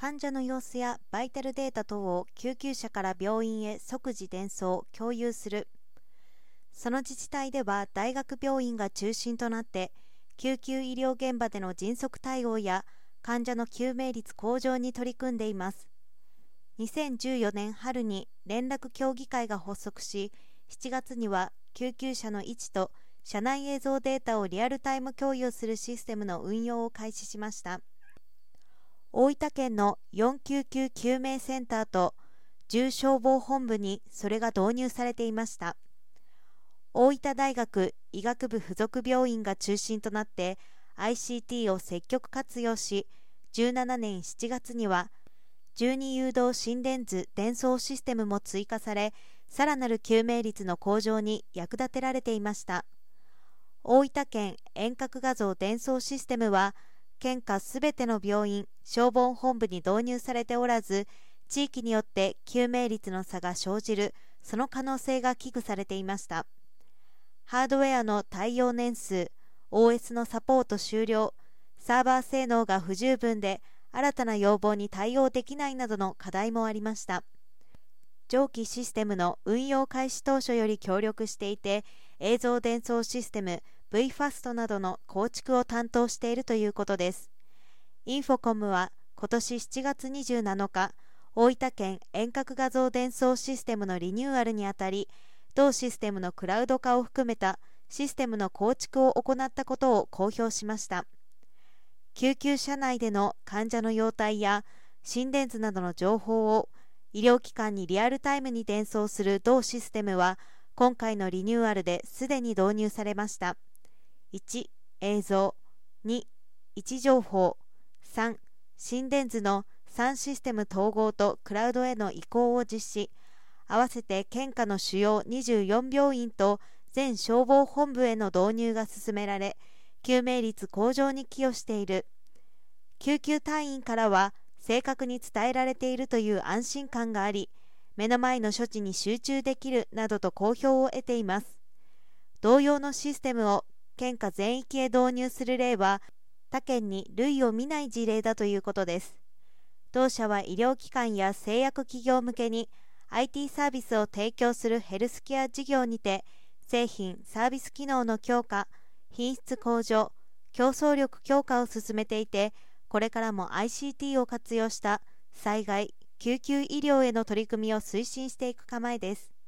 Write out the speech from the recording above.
患者の様子やバイタルデータ等を救急車から病院へ即時伝送、共有する。その自治体では大学病院が中心となって救急医療現場での迅速対応や患者の救命率向上に取り組んでいます2014年春に連絡協議会が発足し7月には救急車の位置と車内映像データをリアルタイム共有するシステムの運用を開始しました大分県の499救命センターと重消防本部にそれが導入されていました。大分大学医学部附属病院が中心となって ICT を積極活用し17年7月には12誘導心電図伝送システムも追加されさらなる救命率の向上に役立てられていました。大分県遠隔画像伝送システムは県下すべての病院消防本部に導入されておらず地域によって救命率の差が生じるその可能性が危惧されていましたハードウェアの対応年数、OS のサポート終了、サーバー性能が不十分で新たな要望に対応できないなどの課題もありました。上記システムの運用開始当初より協力していて、映像伝送システム VFAST などの構築を担当しているということです。インフォコムは今年7月27日、大分県遠隔画像伝送システムのリニューアルにあたり、同システムのクラウド化を含めたシステムの構築を行ったことを公表しました救急車内での患者の容体や心電図などの情報を医療機関にリアルタイムに伝送する同システムは今回のリニューアルですでに導入されました1映像2位置情報。3心電図の3システム統合とクラウドへの移行を実施。合わせて県下の主要24病院と全消防本部への導入が進められ救命率向上に寄与している。救急隊員からは正確に伝えられているという安心感があり目の前の処置に集中できるなどと好評を得ています。同様のシステムを県下全域へ導入する例は他県に類を見ない事例だということです。同社は医療機関や製薬企業向けに IT サービスを提供するヘルスケア事業にて製品・サービス機能の強化品質向上競争力強化を進めていてこれからも ICT を活用した災害救急医療への取り組みを推進していく構えです。